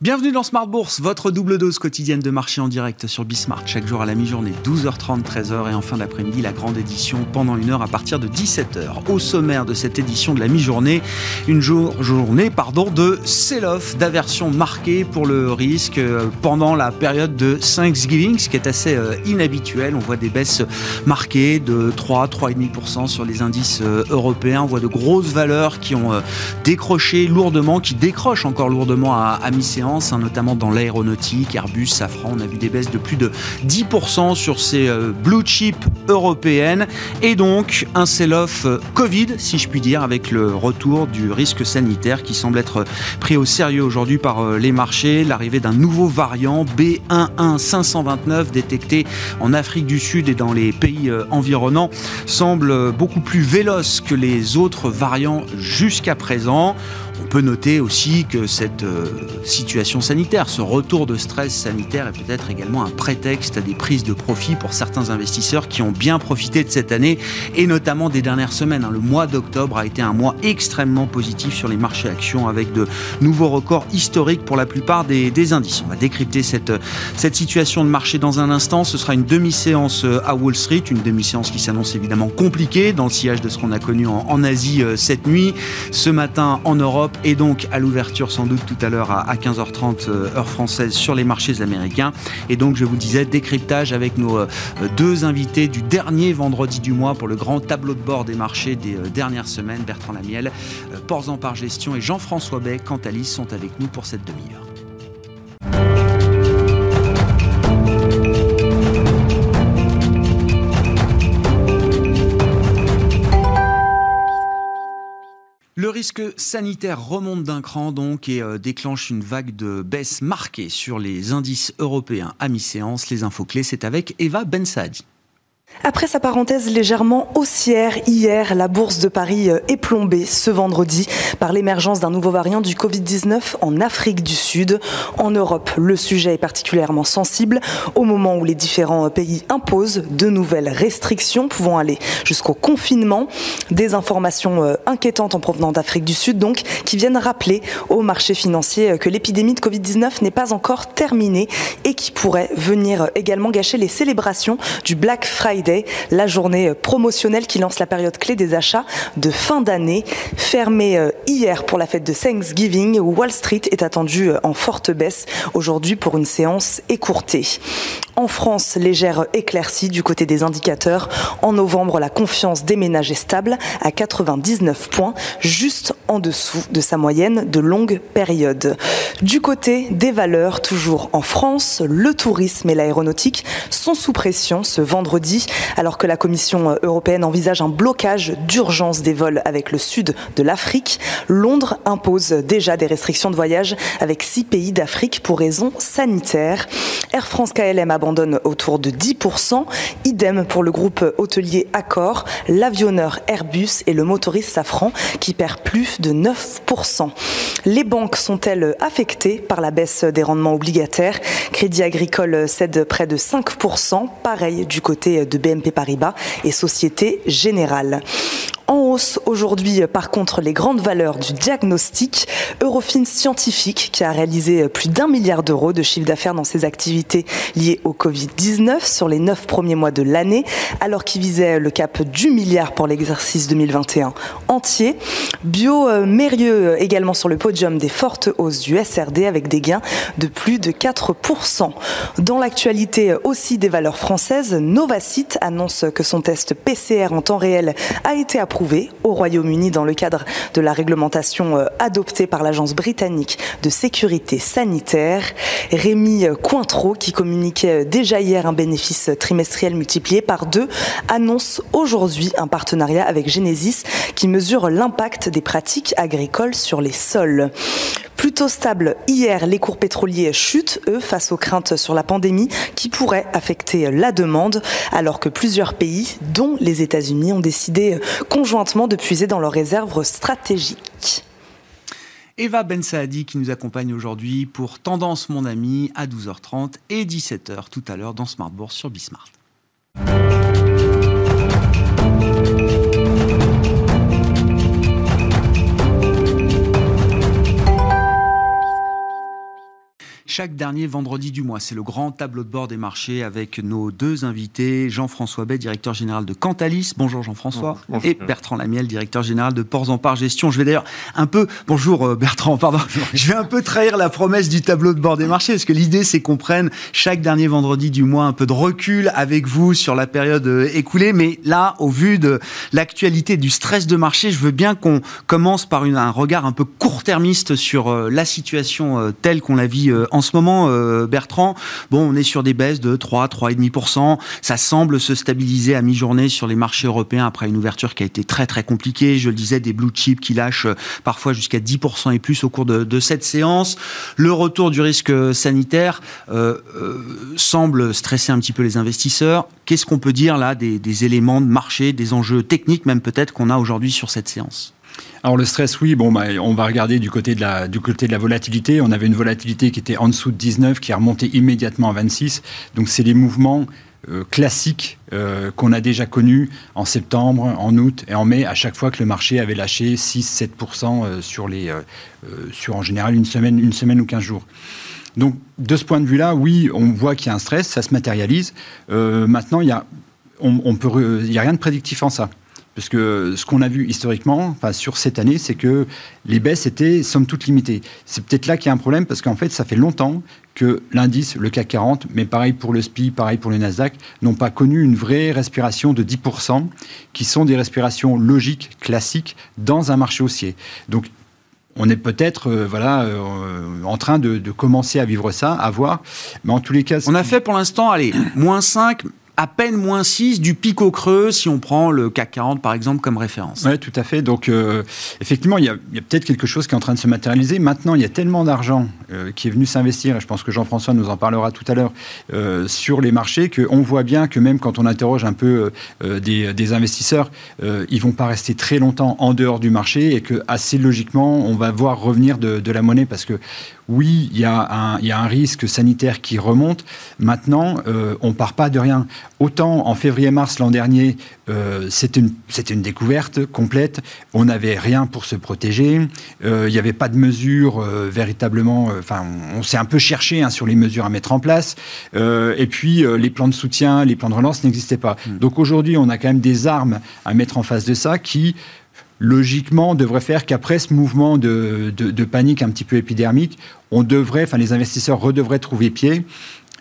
Bienvenue dans Smart Bourse, votre double dose quotidienne de marché en direct sur Bismart. Chaque jour à la mi-journée, 12h30, 13h et en fin d'après-midi, la grande édition pendant une heure à partir de 17h. Au sommaire de cette édition de la mi-journée, une jour, journée pardon, de sell-off, d'aversion marquée pour le risque euh, pendant la période de Thanksgiving, ce qui est assez euh, inhabituel. On voit des baisses marquées de 3, 3,5% sur les indices euh, européens. On voit de grosses valeurs qui ont décroché lourdement, qui décrochent encore lourdement à, mi-séance Hein, notamment dans l'aéronautique, Airbus, Safran. On a vu des baisses de plus de 10% sur ces euh, blue chips européennes. Et donc un sell-off euh, Covid, si je puis dire, avec le retour du risque sanitaire qui semble être pris au sérieux aujourd'hui par euh, les marchés. L'arrivée d'un nouveau variant B11529 détecté en Afrique du Sud et dans les pays environnants semble beaucoup plus véloce que les autres variants jusqu'à présent. Peut noter aussi que cette euh, situation sanitaire, ce retour de stress sanitaire est peut-être également un prétexte à des prises de profit pour certains investisseurs qui ont bien profité de cette année et notamment des dernières semaines. Hein. Le mois d'octobre a été un mois extrêmement positif sur les marchés actions avec de nouveaux records historiques pour la plupart des, indices. On va décrypter cette, cette situation de marché dans un instant. Ce sera une demi-séance euh, à Wall Street, une demi-séance qui s'annonce évidemment compliquée dans le sillage de ce qu'on a connu en Asie euh, cette nuit. Ce matin en Europe, et donc à l'ouverture sans doute tout à l'heure à 15h30 euh, heure française sur les marchés américains. Et donc je vous disais décryptage avec nos euh, deux invités du dernier vendredi du mois pour le grand tableau de bord des marchés des euh, dernières semaines. Bertrand Lamiel, Ports par gestion et Jean-François Bay, Cantalis sont avec nous pour cette demi-heure. Risque sanitaire remonte d'un cran donc et euh, déclenche une vague de baisse marquée sur les indices européens à mi-séance. Les infos clés, c'est avec Eva Bensadi. Après sa parenthèse légèrement haussière hier, la bourse de Paris euh, est plombée ce vendredi par l'émergence d'un nouveau variant du Covid-19 en Afrique du Sud. En Europe, le sujet est particulièrement sensible au moment où les différents euh, pays imposent de nouvelles restrictions pouvant aller jusqu'au confinement. Des informations euh, inquiétantes en provenant d'Afrique du Sud donc qui viennent rappeler aux marchés financiers que l'épidémie de Covid-19 n'est pas encore terminée et qui pourrait venir également gâcher les célébrations du Black Friday la journée promotionnelle qui lance la période clé des achats de fin d'année. Fermée euh, hier pour la fête de Thanksgiving, Wall Street est attendu euh, en forte baisse aujourd'hui pour une séance écourtée. En France, légère éclaircie du côté des indicateurs. En novembre, la confiance des ménages est stable à 99 points, juste en dessous de sa moyenne de longue période. Du côté des valeurs, toujours en France, le tourisme et l'aéronautique sont sous pression ce vendredi, alors que la Commission européenne envisage un blocage d'urgence des vols avec le sud de l'Afrique. Londres impose déjà des restrictions de voyage avec six pays d'Afrique pour raisons sanitaires. Air France KLM abandonne autour de 10%. Idem pour le groupe hôtelier Accor, l'avionneur Airbus et le motoriste Safran qui perd plus de 9%. Les banques sont-elles affectées par la baisse des rendements obligataires? Crédit Agricole cède près de 5%, pareil du côté de BNP Paribas et Société Générale. Aujourd'hui, par contre, les grandes valeurs du diagnostic. Eurofins Scientifique, qui a réalisé plus d'un milliard d'euros de chiffre d'affaires dans ses activités liées au Covid-19 sur les neuf premiers mois de l'année, alors qu'il visait le cap du milliard pour l'exercice 2021 entier. Bio euh, Mérieux également sur le podium des fortes hausses du SRD avec des gains de plus de 4%. Dans l'actualité aussi des valeurs françaises, Novacite annonce que son test PCR en temps réel a été approuvé au Royaume-Uni dans le cadre de la réglementation euh, adoptée par l'Agence britannique de sécurité sanitaire. Rémi Cointreau, qui communiquait euh, déjà hier un bénéfice trimestriel multiplié par deux, annonce aujourd'hui un partenariat avec Genesis qui mesure l'impact des pratiques agricoles sur les sols. Plutôt stable hier, les cours pétroliers chutent, eux, face aux craintes sur la pandémie qui pourrait affecter la demande, alors que plusieurs pays, dont les États-Unis, ont décidé conjointement de puiser dans leurs réserves stratégiques. Eva Ben Saadi qui nous accompagne aujourd'hui pour Tendance mon ami à 12h30 et 17h tout à l'heure dans Smart Bourse sur Bismart. Chaque dernier vendredi du mois. C'est le grand tableau de bord des marchés avec nos deux invités, Jean-François Bay, directeur général de Cantalis. Bonjour Jean-François. Et Bertrand Lamiel, directeur général de Ports en Part Gestion. Je vais d'ailleurs un peu, bonjour euh, Bertrand, pardon, je vais un peu trahir la promesse du tableau de bord des marchés parce que l'idée c'est qu'on prenne chaque dernier vendredi du mois un peu de recul avec vous sur la période euh, écoulée. Mais là, au vu de l'actualité du stress de marché, je veux bien qu'on commence par un regard un peu court-termiste sur euh, la situation telle qu'on la vit en en ce moment, euh, Bertrand, bon, on est sur des baisses de 3, 3,5%. Ça semble se stabiliser à mi-journée sur les marchés européens après une ouverture qui a été très très compliquée. Je le disais, des blue chips qui lâchent euh, parfois jusqu'à 10% et plus au cours de, cette séance. Le retour du risque sanitaire euh, semble stresser un petit peu les investisseurs. Qu'est-ce qu'on peut dire là des éléments de marché, des enjeux techniques même peut-être qu'on a aujourd'hui sur cette séance? Alors le stress, oui, bon, bah, on va regarder du côté, de la, volatilité. On avait une volatilité qui était en dessous de 19, qui est remontée immédiatement à 26. Donc c'est les mouvements euh, classiques euh, qu'on a déjà connus en septembre, en août et en mai, à chaque fois que le marché avait lâché 6-7% euh, sur, en général une semaine, ou 15 jours. Donc de ce point de vue-là, oui, on voit qu'il y a un stress, ça se matérialise. maintenant, il n'y a, peut, il y a rien de prédictif en ça. Parce que ce qu'on a vu historiquement, enfin, sur cette année, c'est que les baisses étaient somme toute limitées. C'est peut-être là qu'il y a un problème, parce qu'en fait, ça fait longtemps que l'indice, le CAC 40, mais pareil pour le SPI, pareil pour le Nasdaq, n'ont pas connu une vraie respiration de 10%, qui sont des respirations logiques, classiques, dans un marché haussier. Donc, on est peut-être euh, voilà euh, en train de, de, commencer à vivre ça, à voir. Mais en tous les cas, on a fait pour l'instant, allez, moins 5, à peine moins 6 du pic au creux si on prend le CAC 40 par exemple comme référence. Oui, tout à fait. Donc euh, effectivement, il y a, peut-être quelque chose qui est en train de se matérialiser. Maintenant, il y a tellement d'argent euh, qui est venu s'investir, et je pense que Jean-François nous en parlera tout à l'heure, euh, sur les marchés, qu'on voit bien que même quand on interroge un peu des, investisseurs, ils vont pas rester très longtemps en dehors du marché et que assez logiquement, on va voir revenir de, de la monnaie parce que oui, il y, a un, risque sanitaire qui remonte. Maintenant, euh, on ne part pas de rien. Autant en février-mars l'an dernier, euh, c'était une, découverte complète. On n'avait rien pour se protéger. Euh, il n'y avait pas de mesures véritablement. Enfin, on, s'est un peu cherché hein, sur les mesures à mettre en place. et puis, les plans de soutien, les plans de relance n'existaient pas. Hmm. Donc aujourd'hui, on a quand même des armes à mettre en face de ça qui logiquement, devrait faire qu'après ce mouvement de, de, panique un petit peu épidermique, on devrait, enfin les investisseurs redevraient trouver pied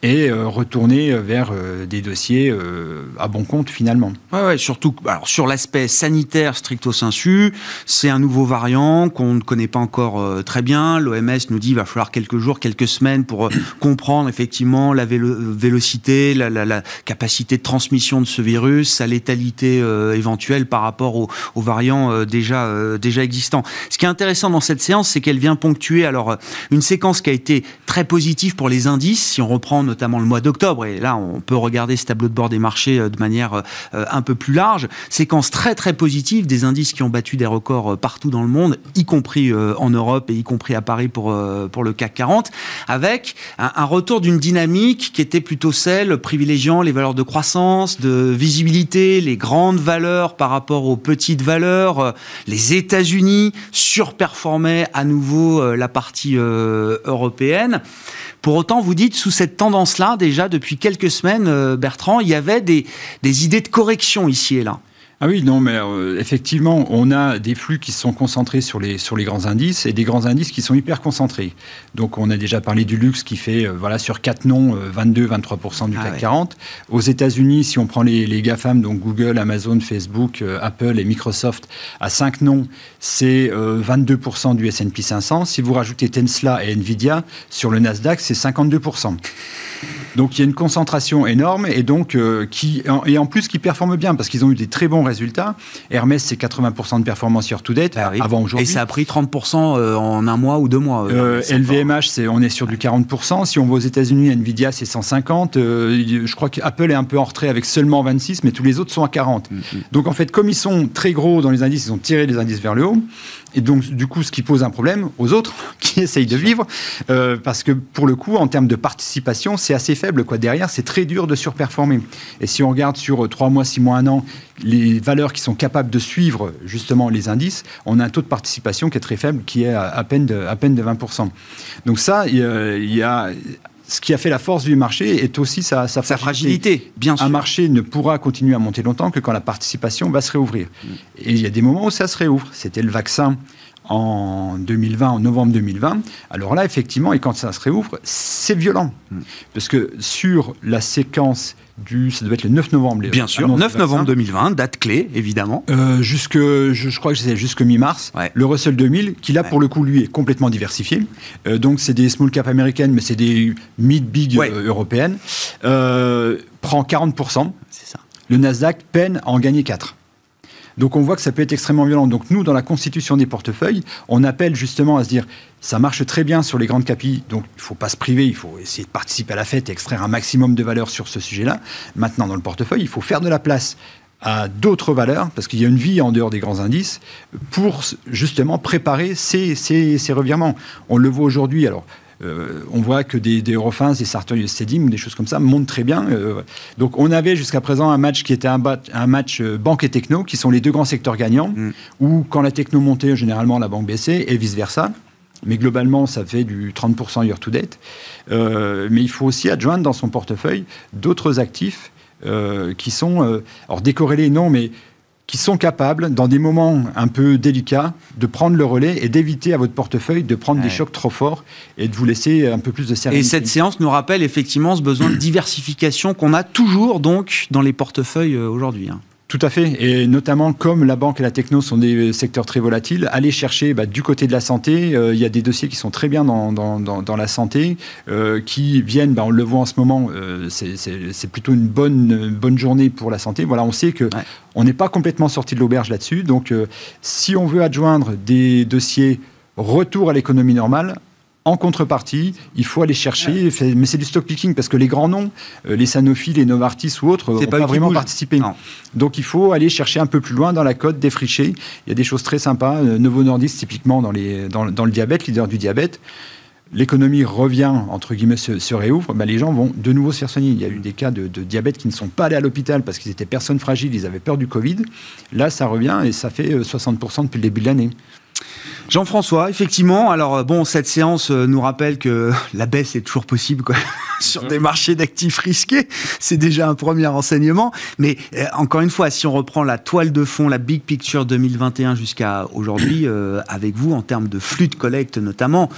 et euh, retourner vers euh, des dossiers euh, à bon compte finalement. Ouais, surtout alors, sur l'aspect sanitaire stricto sensu, c'est un nouveau variant qu'on ne connaît pas encore très bien. L'OMS nous dit qu'il va falloir quelques jours, quelques semaines pour comprendre effectivement la vélocité, la, la, la, capacité de transmission de ce virus, sa létalité éventuelle par rapport aux, aux variants déjà, déjà existants. Ce qui est intéressant dans cette séance, c'est qu'elle vient ponctuer alors une séquence qui a été très positive pour les indices. Si on reprend notamment le mois d'octobre, et là on peut regarder ce tableau de bord des marchés euh, de manière euh, un peu plus large, séquence très très positive des indices qui ont battu des records euh, partout dans le monde, y compris en Europe et y compris à Paris pour, pour le CAC 40, avec un, retour d'une dynamique qui était plutôt celle privilégiant les valeurs de croissance, de visibilité, les grandes valeurs par rapport aux petites valeurs. Les États-Unis surperformaient à nouveau la partie européenne. Pour autant, vous dites, sous cette tendance-là, déjà depuis quelques semaines, euh, Bertrand, il y avait des, des idées de correction ici et là. Ah oui, non, mais euh, effectivement, on a des flux qui sont concentrés sur les, sur les grands indices et des grands indices qui sont hyper concentrés. Donc, on a déjà parlé du luxe qui fait, euh, voilà, sur quatre noms, 22-23% euh, du CAC 40. Aux États-Unis, si on prend les, les GAFAM, donc Google, Amazon, Facebook, Apple et Microsoft, à cinq noms, c'est 22% du S&P 500. Si vous rajoutez Tesla et Nvidia, sur le Nasdaq, c'est 52%. Donc il y a une concentration énorme et donc qui et en plus qui performe bien parce qu'ils ont eu des très bons résultats. Hermès, c'est 80% de performance year to date ah avant aujourd'hui. Et ça a pris 30% euh, en un mois ou deux mois. LVMH, euh, c'est, on est sur du 40%. Si on va aux États-Unis, Nvidia, c'est 150. Euh, je crois qu'Apple est un peu en retrait avec seulement 26, mais tous les autres sont à 40. Mm, mm. Donc en fait, comme ils sont très gros dans les indices, ils ont tiré les indices vers le haut. Et donc, du coup, ce qui pose un problème aux autres qui essayent de vivre, parce que pour le coup, en termes de participation, c'est assez faible faible. Quoi. Derrière, c'est très dur de surperformer. Et si on regarde sur 3 mois, 6 mois, 1 an, les valeurs qui sont capables de suivre justement les indices, on a un taux de participation qui est très faible, qui est à, peine, de, à peine de 20%. Donc ça, il y a ce qui a fait la force du marché est aussi sa, sa, fragilité. Bien sûr. Un marché ne pourra continuer à monter longtemps que quand la participation va se réouvrir. Et il y a des moments où ça se réouvre. C'était le vaccin en 2020, en novembre 2020. Alors là, effectivement, et quand ça se réouvre, c'est violent. Mm. Parce que sur la séquence du, ça devait être le 9 novembre. Bien sûr, 9 novembre 2020, date clé, évidemment. Euh, jusque, je, crois que c'est jusque mi-mars. Le Russell 2000, qui là, pour le coup, lui, est complètement diversifié. Euh, donc, c'est des small cap américaines, mais c'est des mid-big euh, européennes. prend 40%. C'est ça. Le Nasdaq peine à en gagner 4. Donc on voit que ça peut être extrêmement violent. Donc nous, dans la constitution des portefeuilles, on appelle justement à se dire, ça marche très bien sur les grandes capilles, donc il ne faut pas se priver, il faut essayer de participer à la fête et extraire un maximum de valeur sur ce sujet-là. Maintenant, dans le portefeuille, il faut faire de la place à d'autres valeurs, parce qu'il y a une vie en dehors des grands indices, pour justement préparer ces, ces, ces revirements. On le voit aujourd'hui, alors euh, on voit que des, des Eurofins, des Sartorius Stedim, des choses comme ça montent très bien. Euh, donc on avait jusqu'à présent un match qui était un, un, match euh, banque et techno, qui sont les deux grands secteurs gagnants, mm. où quand la techno montait, généralement la banque baissait, et vice-versa. Mais globalement, ça fait du 30% year to date. mais il faut aussi adjoindre dans son portefeuille d'autres actifs qui sont, alors décorrélés non, mais qui sont capables, dans des moments un peu délicats, de prendre le relais et d'éviter à votre portefeuille de prendre des chocs trop forts et de vous laisser un peu plus de sérénité. Et cette séance nous rappelle effectivement ce besoin de diversification qu'on a toujours donc dans les portefeuilles euh, aujourd'hui. Tout à fait, et notamment comme la banque et la techno sont des secteurs très volatiles, aller chercher bah, du côté de la santé, euh, il y a des dossiers qui sont très bien dans, dans, dans, la santé, euh, qui viennent, bah, on le voit en ce moment, euh, c'est plutôt une bonne, bonne journée pour la santé. Voilà, on sait que on n'est pas complètement sorti de l'auberge là-dessus, donc si on veut adjoindre des dossiers retour à l'économie normale, en contrepartie, il faut aller chercher, mais c'est du stock picking parce que les grands noms, euh, les Sanofi, les Novartis ou autres, n'ont pas, vraiment participé. Donc il faut aller chercher un peu plus loin dans la cote, défricher. Il y a des choses très sympas. Euh, Novo Nordisk, typiquement, dans, les, dans, le diabète, leader du diabète l'économie revient, entre guillemets, se, réouvre, ben les gens vont de nouveau se faire soigner. Il y a eu des cas de, de diabète qui ne sont pas allés à l'hôpital parce qu'ils étaient personnes fragiles, ils avaient peur du Covid. Là, ça revient et ça fait 60% euh, depuis le début de l'année. Jean-François, effectivement, alors euh, bon, cette séance euh, nous rappelle que la baisse est toujours possible quoi, sur des marchés d'actifs risqués. C'est déjà un premier enseignement. Mais euh, encore une fois, si on reprend la toile de fond, la big picture 2021 jusqu'à aujourd'hui, avec vous, en termes de flux de collecte notamment,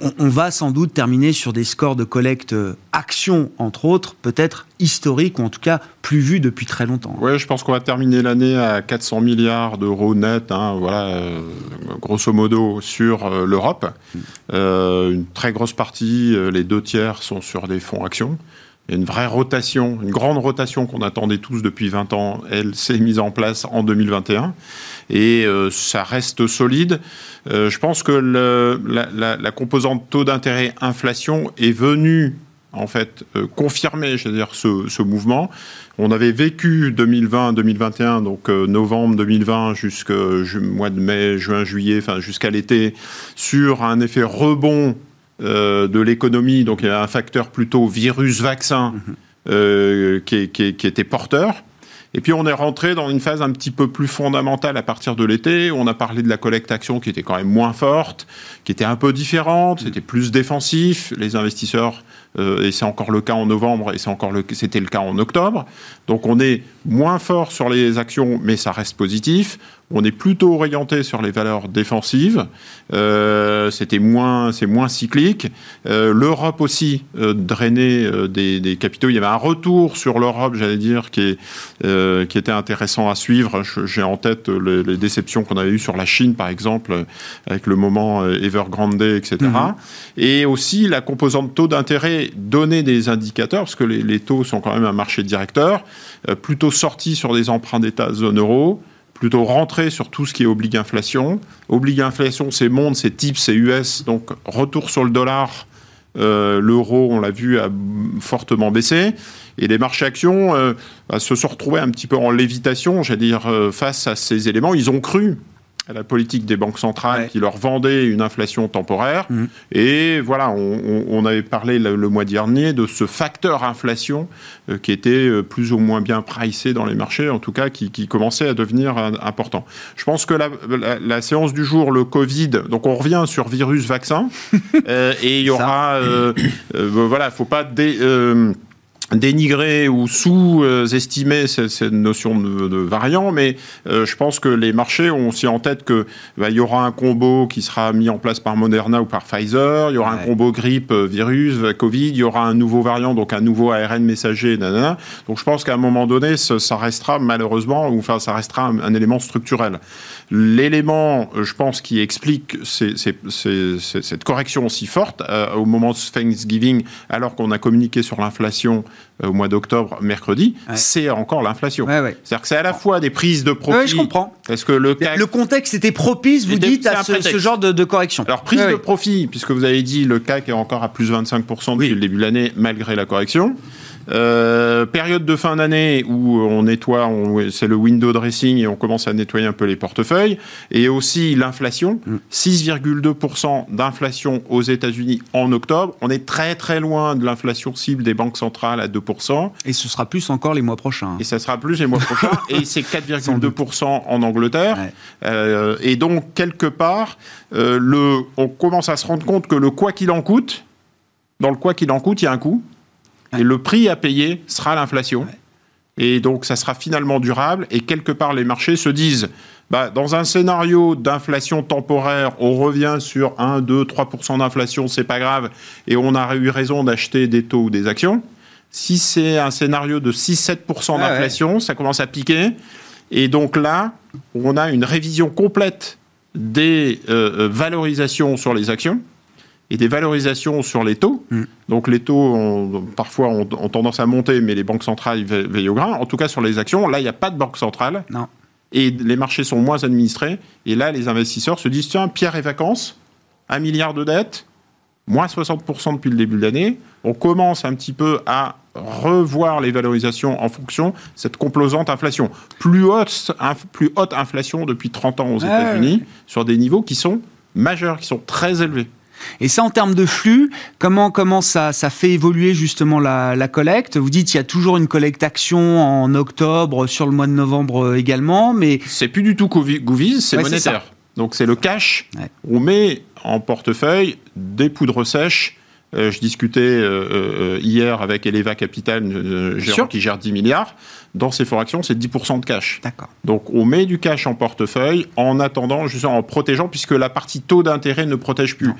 on, on, va sans doute terminer sur des scores de collecte actions, entre autres, peut-être historiques, ou en tout cas plus vus depuis très longtemps. Oui, je pense qu'on va terminer l'année à 400 milliards d'euros net, hein, voilà, modo sur euh, l'Europe. Euh, une très grosse partie, euh, les deux tiers, sont sur des fonds actions. Il y a une vraie rotation, une grande rotation qu'on attendait tous depuis 20 ans. Elle s'est mise en place en 2021 et ça reste solide. je pense que la, composante taux d'intérêt inflation est venue en fait confirmer, je veux dire, ce, ce mouvement. On avait vécu 2020-2021, donc euh, novembre 2020 jusqu'au mois de mai, juin, juillet, enfin jusqu'à l'été, sur un effet rebond euh, de l'économie. Donc il y a un facteur plutôt virus-vaccin mhm. euh, qui, qui, était porteur. Et puis on est rentré dans une phase un petit peu plus fondamentale à partir de l'été. On a parlé de la collecte action qui était quand même moins forte, qui était un peu différente, c'était plus défensif. Les investisseurs euh, et c'est encore le cas en novembre, et c'est encore le, c'était le cas en octobre. Donc on est moins fort sur les actions, mais ça reste positif. On est plutôt orienté sur les valeurs défensives. Euh, c'était moins, c'est moins cyclique. Euh, L'Europe aussi drainait des, des, capitaux. Il y avait un retour sur l'Europe, j'allais dire, qui, est, qui était intéressant à suivre. J'ai en tête les, les déceptions qu'on avait eues sur la Chine, par exemple, avec le moment Evergrande, etc. Mm-hmm. Et aussi la composante taux d'intérêt donnait des indicateurs, parce que les, taux sont quand même un marché directeur, plutôt sorti sur des emprunts d'État zone euro plutôt rentrer sur tout ce qui est oblige inflation. Oblige inflation, c'est monde, c'est type, c'est US, donc retour sur le dollar. Euh, l'euro, on l'a vu, a fortement baissé. Et les marchés actions euh, bah, se sont retrouvés un petit peu en lévitation, j'allais dire, euh, face à ces éléments. Ils ont cru la politique des banques centrales qui leur vendait une inflation temporaire. Mmh. Et voilà, on, avait parlé le, mois dernier de ce facteur inflation euh, qui était euh, plus ou moins bien pricé dans les marchés, en tout cas qui, commençait à devenir important. Je pense que la, séance du jour, le Covid, donc on revient sur virus, vaccin, euh, et il y aura, voilà, il faut pas dé, dénigrer ou sous-estimer cette, notion de, variant, mais euh, je pense que les marchés ont aussi en tête que bah, il y aura un combo qui sera mis en place par Moderna ou par Pfizer, il y aura un combo grippe euh, virus Covid, il y aura un nouveau variant donc un nouveau ARN messager, nanana. Donc je pense qu'à un moment donné, ça, restera malheureusement, ou enfin ça restera un, élément structurel. L'élément, euh, je pense, qui explique cette correction aussi forte au moment de Thanksgiving, alors qu'on a communiqué sur l'inflation euh, au mois d'octobre, mercredi, c'est encore l'inflation. C'est-à-dire que c'est à la fois des prises de profit. je comprends. Parce que le, le contexte était propice, vous dites, à ce, genre de, correction. Alors, prise de profit, puisque vous avez dit le CAC est encore à plus 25% depuis le début de l'année, malgré la correction. Euh, période de fin d'année où on nettoie, c'est le window dressing et on commence à nettoyer un peu les portefeuilles. Et aussi l'inflation, 6,2% mm. d'inflation aux États-Unis en octobre. On est très très loin de l'inflation cible des banques centrales à 2%. Et ce sera plus encore les mois prochains. Et ça sera plus les mois prochains. et c'est 4,2% en Angleterre. Euh, et donc, quelque part, euh, le, on commence à se rendre compte que le quoi qu'il en coûte, dans le quoi qu'il en coûte, il y a un coût. Et le prix à payer sera l'inflation. Et donc, ça sera finalement durable. Et quelque part, les marchés se disent, bah, dans un scénario d'inflation temporaire, on revient sur 1, 2, 3% d'inflation, c'est pas grave. Et on a eu raison d'acheter des taux ou des actions. Si c'est un scénario de 6-7% d'inflation, ça commence à piquer. Et donc là, on a une révision complète des euh, euh, valorisations sur les actions et des valorisations sur les taux. Mm. Donc les taux, ont, parfois, ont, tendance à monter, mais les banques centrales veillent au grain. En tout cas, sur les actions, là, il n'y a pas de banque centrale. Non. Et les marchés sont moins administrés. Et là, les investisseurs se disent, tiens, pierre et vacances, un milliard de dettes, moins 60% depuis le début de l'année. On commence un petit peu à revoir les valorisations en fonction de cette composante inflation. Plus haute, plus haute inflation depuis 30 ans aux États-Unis, sur des niveaux qui sont majeurs, qui sont très élevés. Et ça, en termes de flux, comment, comment ça, ça fait évoluer justement la, collecte? Vous dites qu'il y a toujours une collecte action en octobre, sur le mois de novembre euh, également, mais... C'est plus du tout Goovies, c'est monétaire. Donc c'est le cash. On met en portefeuille des poudres sèches. Euh, je discutais euh, hier avec Eleva Capital, qui gère 10 milliards. Dans ces fonds actions, c'est 10% de cash. D'accord. Donc on met du cash en portefeuille en attendant, justement en protégeant, puisque la partie taux d'intérêt ne protège plus.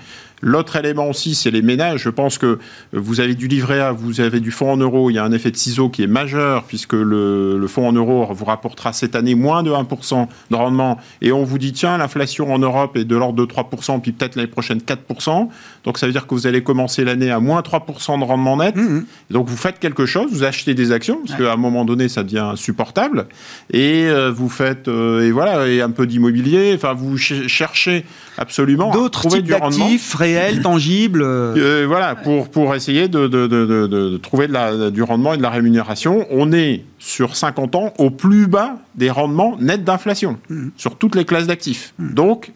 L'autre élément aussi, c'est les ménages. Je pense que vous avez du livret A, vous avez du fonds en euros. Il y a un effet de ciseau qui est majeur puisque le, le fonds en euros vous rapportera cette année moins de 1% de rendement. Et on vous dit, tiens, l'inflation en Europe est de l'ordre de 3%, puis peut-être l'année prochaine 4%. Donc ça veut dire que vous allez commencer l'année à moins 3% de rendement net. Mmh. Donc vous faites quelque chose, vous achetez des actions, parce qu'à un moment donné, ça devient insupportable. Et euh, vous faites, euh, et voilà, et un peu d'immobilier. Enfin, vous cherchez absolument d'autres types d'actifs réels, tangibles. Euh, voilà, pour, pour essayer de, de, de, de trouver la, du rendement et de la rémunération. On est sur 50 ans au plus bas des rendements nets d'inflation mmh. sur toutes les classes d'actifs. Mmh. Donc,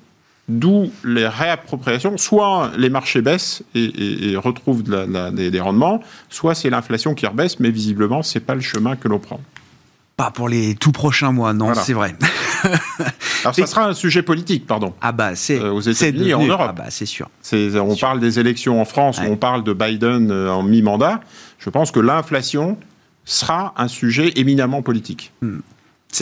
D'où les réappropriations. Soit les marchés baissent et, retrouvent des, rendements, soit c'est l'inflation qui rebaisse, mais visiblement, ce n'est pas le chemin que l'on prend. Pas pour les tout prochains mois, non, c'est vrai. Alors ça sera un sujet politique, pardon. Ah bah c'est euh, aux États-Unis et en Europe. Ah bah c'est sûr. On parle des élections en France, on parle de Biden euh, en mi-mandat. Je pense que l'inflation sera un sujet éminemment politique. Hmm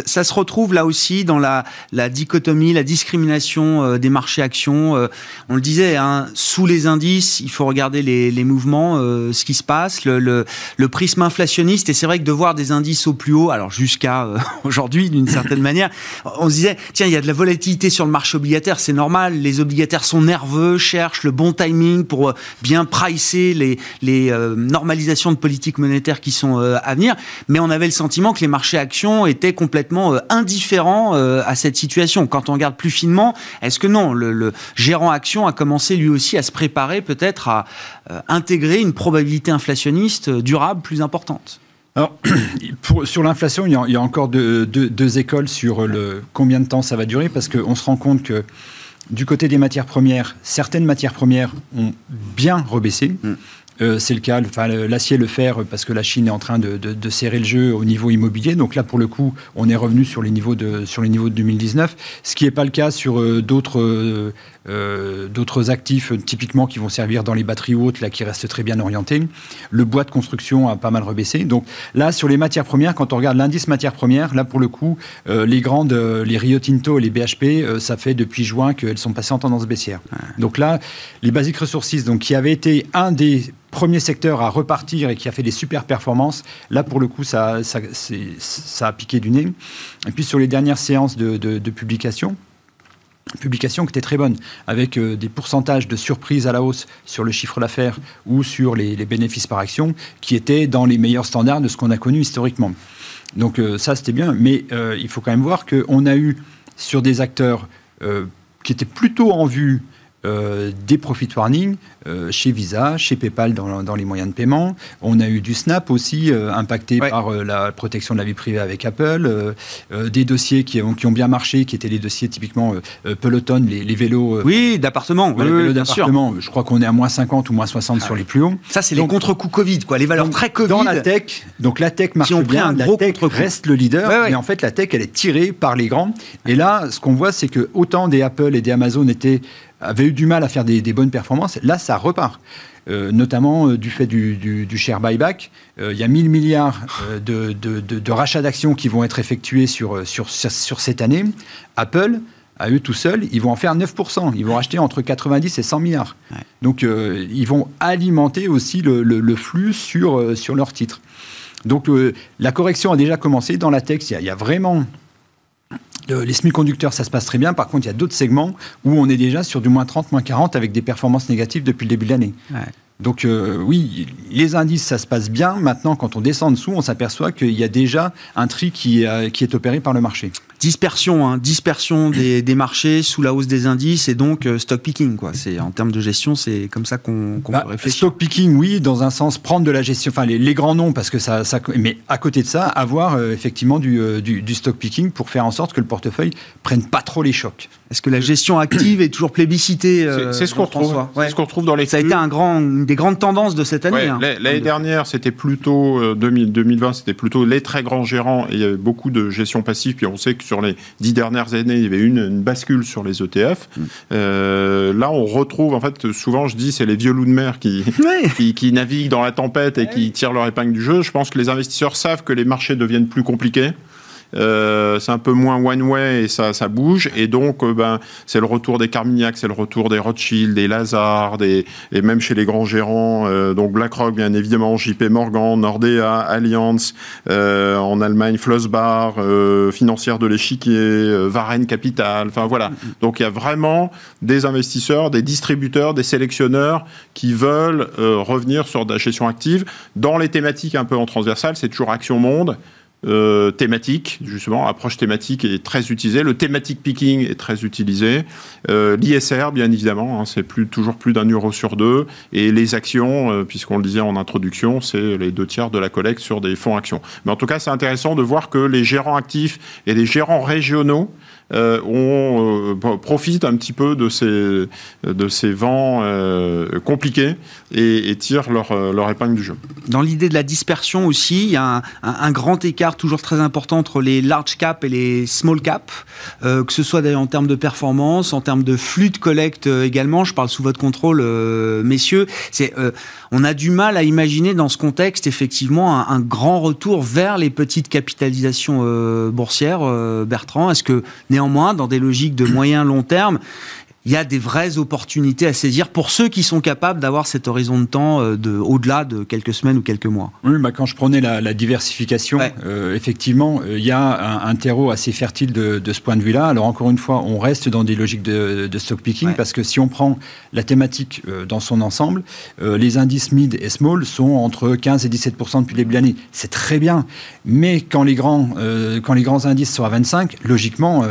ça se retrouve là aussi dans la, la dichotomie, la discrimination euh, des marchés actions. Euh, on le disait, hein, sous les indices, il faut regarder les, les mouvements, euh, ce qui se passe, le, le, le prisme inflationniste. Et c'est vrai que de voir des indices au plus haut, alors jusqu'à aujourd'hui d'une certaine manière, on se disait, tiens, il y a de la volatilité sur le marché obligataire, c'est normal, les obligataires sont nerveux, cherchent le bon timing pour bien pricer les, les normalisations de politique monétaire qui sont à venir. Mais on avait le sentiment que les marchés actions étaient complètement euh, indifférent euh, à cette situation. Quand on regarde plus finement, est-ce que non, le, gérant action a commencé lui aussi à se préparer peut-être à euh, intégrer une probabilité inflationniste durable plus importante? Alors, pour, sur l'inflation, il, il, y a encore deux, deux, deux, écoles sur le combien de temps ça va durer, parce qu'on se rend compte que du côté des matières premières, certaines matières premières ont bien rebaissé. Mm. Euh, c'est le cas, enfin, l'acier, le fer, parce que la Chine est en train de, de, de, serrer le jeu au niveau immobilier. Donc là, pour le coup, on est revenu sur les niveaux de, sur les niveaux de 2019, ce qui n'est pas le cas sur euh, d'autres euh, euh, d'autres actifs, typiquement, qui vont servir dans les batteries hautes, là, qui restent très bien orientés. Le bois de construction a pas mal rebaissé. Donc là, sur les matières premières, quand on regarde l'indice matières premières, là, pour le coup, euh, les grandes, les Rio Tinto et les BHP, ça fait depuis juin qu'elles sont passées en tendance baissière. Donc là, les Basic Resources, donc, qui avaient été un des premier secteur à repartir et qui a fait des super performances, là pour le coup ça, a piqué du nez. Et puis sur les dernières séances de, publication, publication qui était très bonne, avec euh, des pourcentages de surprise à la hausse sur le chiffre d'affaires ou sur les, bénéfices par action, qui étaient dans les meilleurs standards de ce qu'on a connu historiquement. Donc euh, ça c'était bien, mais euh, il faut quand même voir qu'on a eu sur des acteurs qui étaient plutôt en vue euh, des profit warnings euh, chez Visa, chez PayPal dans, dans, les moyens de paiement. On a eu du Snap aussi, euh, impacté ouais. par la protection de la vie privée avec Apple. Des dossiers qui ont, qui ont, bien marché, qui étaient les dossiers typiquement Peloton, les, les vélos. oui, d'appartement. Ouais, oui, d'appartement. Je crois qu'on est à moins 50 ou moins 60 ah, sur les plus hauts. Ça, c'est les contre-coups Covid, quoi, les valeurs donc, très Covid. Dans la tech, donc la tech marche bien, la tech reste le leader, ouais, mais en fait, la tech, elle est tirée par les grands. Et là, ce qu'on voit, c'est que autant des Apple et des Amazon étaient avait eu du mal à faire des, des bonnes performances. Là, ça repart. Euh, notamment euh, du fait du, du, du share buyback. Euh, il y a 1000 milliards de, de, de, de, rachats d'actions qui vont être effectués sur, sur, sur, cette année. Apple, à eux tout seuls, ils vont en faire 9%. Ils vont racheter entre 90 et 100 milliards. Ouais. Donc, ils vont alimenter aussi le, le, le flux sur, sur leurs titres. Donc, la correction a déjà commencé. Dans la tech, il y a, il y a vraiment les semi-conducteurs, ça se passe très bien. Par contre, il y a d'autres segments où on est déjà sur du moins 30, moins 40 avec des performances négatives depuis le début de l'année. Ouais. Donc euh, oui, les indices, ça se passe bien. Maintenant, quand on descend en dessous, on s'aperçoit qu'il y a déjà un tri qui, euh, qui est opéré par le marché dispersion, hein, dispersion des, des, marchés sous la hausse des indices et donc euh, stock picking. Quoi. C'est en termes de gestion, c'est comme ça qu'on qu bah, réfléchir. Stock picking, oui, dans un sens prendre de la gestion, enfin les, les grands noms parce que ça, ça, mais à côté de ça, avoir euh, effectivement du, euh, du, du, stock picking pour faire en sorte que le portefeuille prenne pas trop les chocs. Est-ce que la gestion active est toujours plébiscitée euh, C'est ce qu'on retrouve. Ouais. ce qu'on retrouve dans les. Ça a été un grand, une des grandes tendances de cette année. Ouais, hein, L'année dernière, c'était plutôt 2000, 2020, c'était plutôt les très grands gérants et il y avait beaucoup de gestion passive. Puis on sait que sur les dix dernières années, il y avait une, une bascule sur les ETF. Mm. Euh, là, on retrouve, en fait, souvent, je dis, c'est les vieux loups de mer qui, ouais. qui, qui, naviguent dans la tempête et ouais. qui tirent leur épingle du jeu. Je pense que les investisseurs savent que les marchés deviennent plus compliqués. Euh, c'est un peu moins one way et ça, bouge. Et donc, euh, ben, c'est le retour des Carmignac, c'est le retour des Rothschild, des Lazard, des, et même chez les grands gérants, euh, donc BlackRock, bien évidemment, JP Morgan, Nordea, Allianz, en Allemagne, Flossbar, financière de l'échiquier, Varenne Capital. Enfin voilà. Donc il y a vraiment des investisseurs, des distributeurs, des sélectionneurs qui veulent revenir sur de la gestion active dans les thématiques un peu en transversale. C'est toujours Action Monde euh, thématique, justement, approche thématique est très utilisée. Le thématique picking est très utilisé. Euh, L'ISR, bien évidemment, hein, c'est toujours plus d'un euro sur deux. Et les actions, euh, puisqu'on le disait en introduction, c'est les deux tiers de la collecte sur des fonds actions. Mais en tout cas, c'est intéressant de voir que les gérants actifs et les gérants régionaux euh, on euh, profite un petit peu de ces, de ces vents euh, compliqués et, et tirent leur, leur, épingle du jeu. Dans l'idée de la dispersion aussi, il y a un, grand écart toujours très important entre les large cap et les small cap, que ce soit d'ailleurs en termes de performance, en termes de flux de collecte également. Je parle sous votre contrôle, messieurs. C'est, on a du mal à imaginer dans ce contexte effectivement un, grand retour vers les petites capitalisations boursières. Bertrand, est-ce que néanmoins, dans des logiques de moyen long terme, il y a des vraies opportunités à saisir pour ceux qui sont capables d'avoir cet horizon de temps euh, de, au-delà de quelques semaines ou quelques mois. Oui, bah quand je prenais la, la diversification, ouais. euh, effectivement, euh, il y a un, un, terreau assez fertile de, de ce point de vue-là. Alors encore une fois, on reste dans des logiques de, de stock picking ouais. parce que si on prend la thématique euh, dans son ensemble, les indices mid et small sont entre 15 et 17% depuis le début de l'année. C'est très bien, mais quand les grands, quand les grands indices sont à 25, logiquement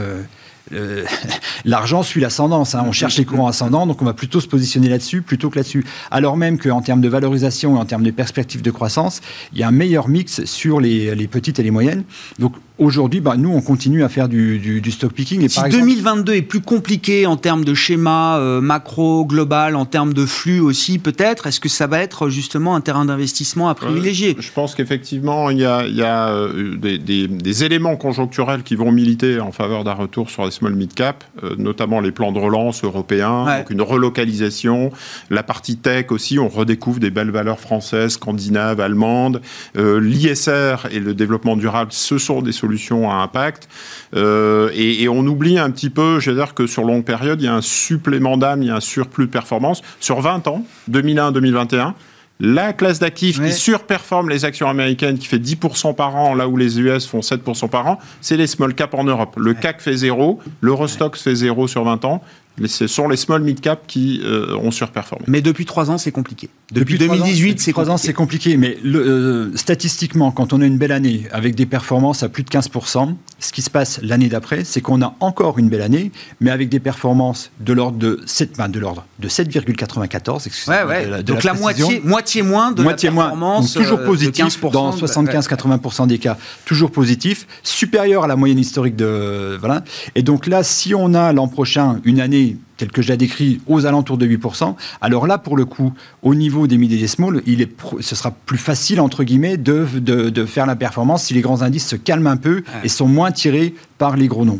l'argent suit l'ascendance. Hein. On cherche les courants ascendants, donc on va plutôt se positionner là-dessus plutôt que là-dessus. Alors même qu'en termes de valorisation et en termes de perspectives de croissance, il y a un meilleur mix sur les, les petites et les moyennes. Donc Aujourd'hui, bah, nous, on continue à faire du, stock picking. Et si 2022 est plus compliqué en termes de schéma euh, macro, global, en termes de flux aussi, peut-être, est-ce que ça va être justement un terrain d'investissement à privilégier? Je pense qu'effectivement, il y a, euh, des, éléments conjoncturels qui vont militer en faveur d'un retour sur les small mid-cap, euh, notamment les plans de relance européens, donc une relocalisation. La partie tech aussi, on redécouvre des belles valeurs françaises, scandinaves, allemandes. L'ISR et le développement durable, ce sont des solutions à impact. Euh, et, on oublie un petit peu, je veux dire que sur longue période, il y a un supplément d'âme, il y a un surplus de performance. Sur 20 ans, 2001-2021, la classe d'actifs qui surperforme les actions américaines, qui fait 10% par an, là où les US font 7% par an, c'est les small cap en Europe. Le CAC fait zéro, l'Eurostox fait zéro sur 20 ans, ce sont les small mid cap qui euh, ont surperformé. Mais depuis trois ans, c'est compliqué. Depuis, 2018, c'est trois ans, c'est compliqué. Mais euh, statistiquement, quand on a une belle année avec des performances à plus de 15% ce qui se passe l'année d'après, c'est qu'on a encore une belle année, mais avec des performances de l'ordre de 7, de l'ordre de 7,94. Ouais, ouais. Donc la, moitié, moitié moins de moitié la performance. toujours euh, positif dans 75-80 des cas, toujours positif, supérieur à la moyenne historique de voilà. Et donc là, si on a l'an prochain une année tel que je l'ai décrit, aux alentours de 8%, alors là, pour le coup, au niveau des mid et des small, il est, ce sera plus facile, entre guillemets, de, de, de faire la performance si les grands indices se calment un peu et sont moins tirés par les gros noms.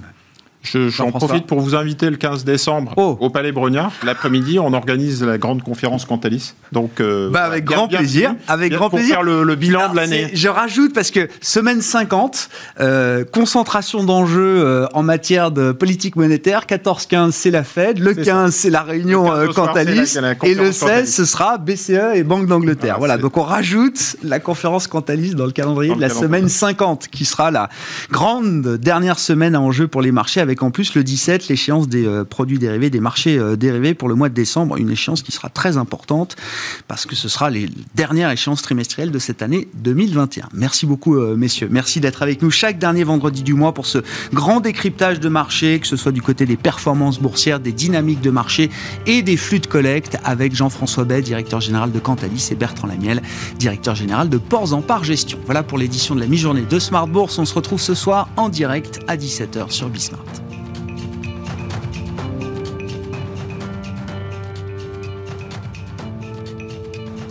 J'en profite pour vous inviter le 15 décembre oh. au Palais Brognard. L'après-midi, on organise la grande conférence Cantalis. Donc, euh, bah, avec grand plaisir. avec grand pour plaisir. faire le, bilan de l'année. Je rajoute parce que semaine 50, euh, concentration d'enjeux euh, en matière de politique monétaire. 14-15, c'est la Fed. Le 15, c'est la réunion Cantalis. et le 16, ce sera BCE et Banque d'Angleterre. Voilà, donc on rajoute la conférence Cantalis dans le calendrier de la semaine 50, qui sera la grande dernière semaine à enjeu pour les marchés avec en plus le 17 l'échéance des euh, produits dérivés, des marchés euh, dérivés pour le mois de décembre, une échéance qui sera très importante parce que ce sera les dernières échéances trimestrielles de cette année 2021. Merci beaucoup euh, messieurs, merci d'être avec nous chaque dernier vendredi du mois pour ce grand décryptage de marché, que ce soit du côté des performances boursières, des dynamiques de marché et des flux de collecte avec Jean-François Bay, directeur général de Cantalis et Bertrand Lamiel, directeur général de Ports en Part Gestion. Voilà pour l'édition de la mi-journée de Smart Bourse. On se retrouve ce soir en direct à 17h sur Bismart.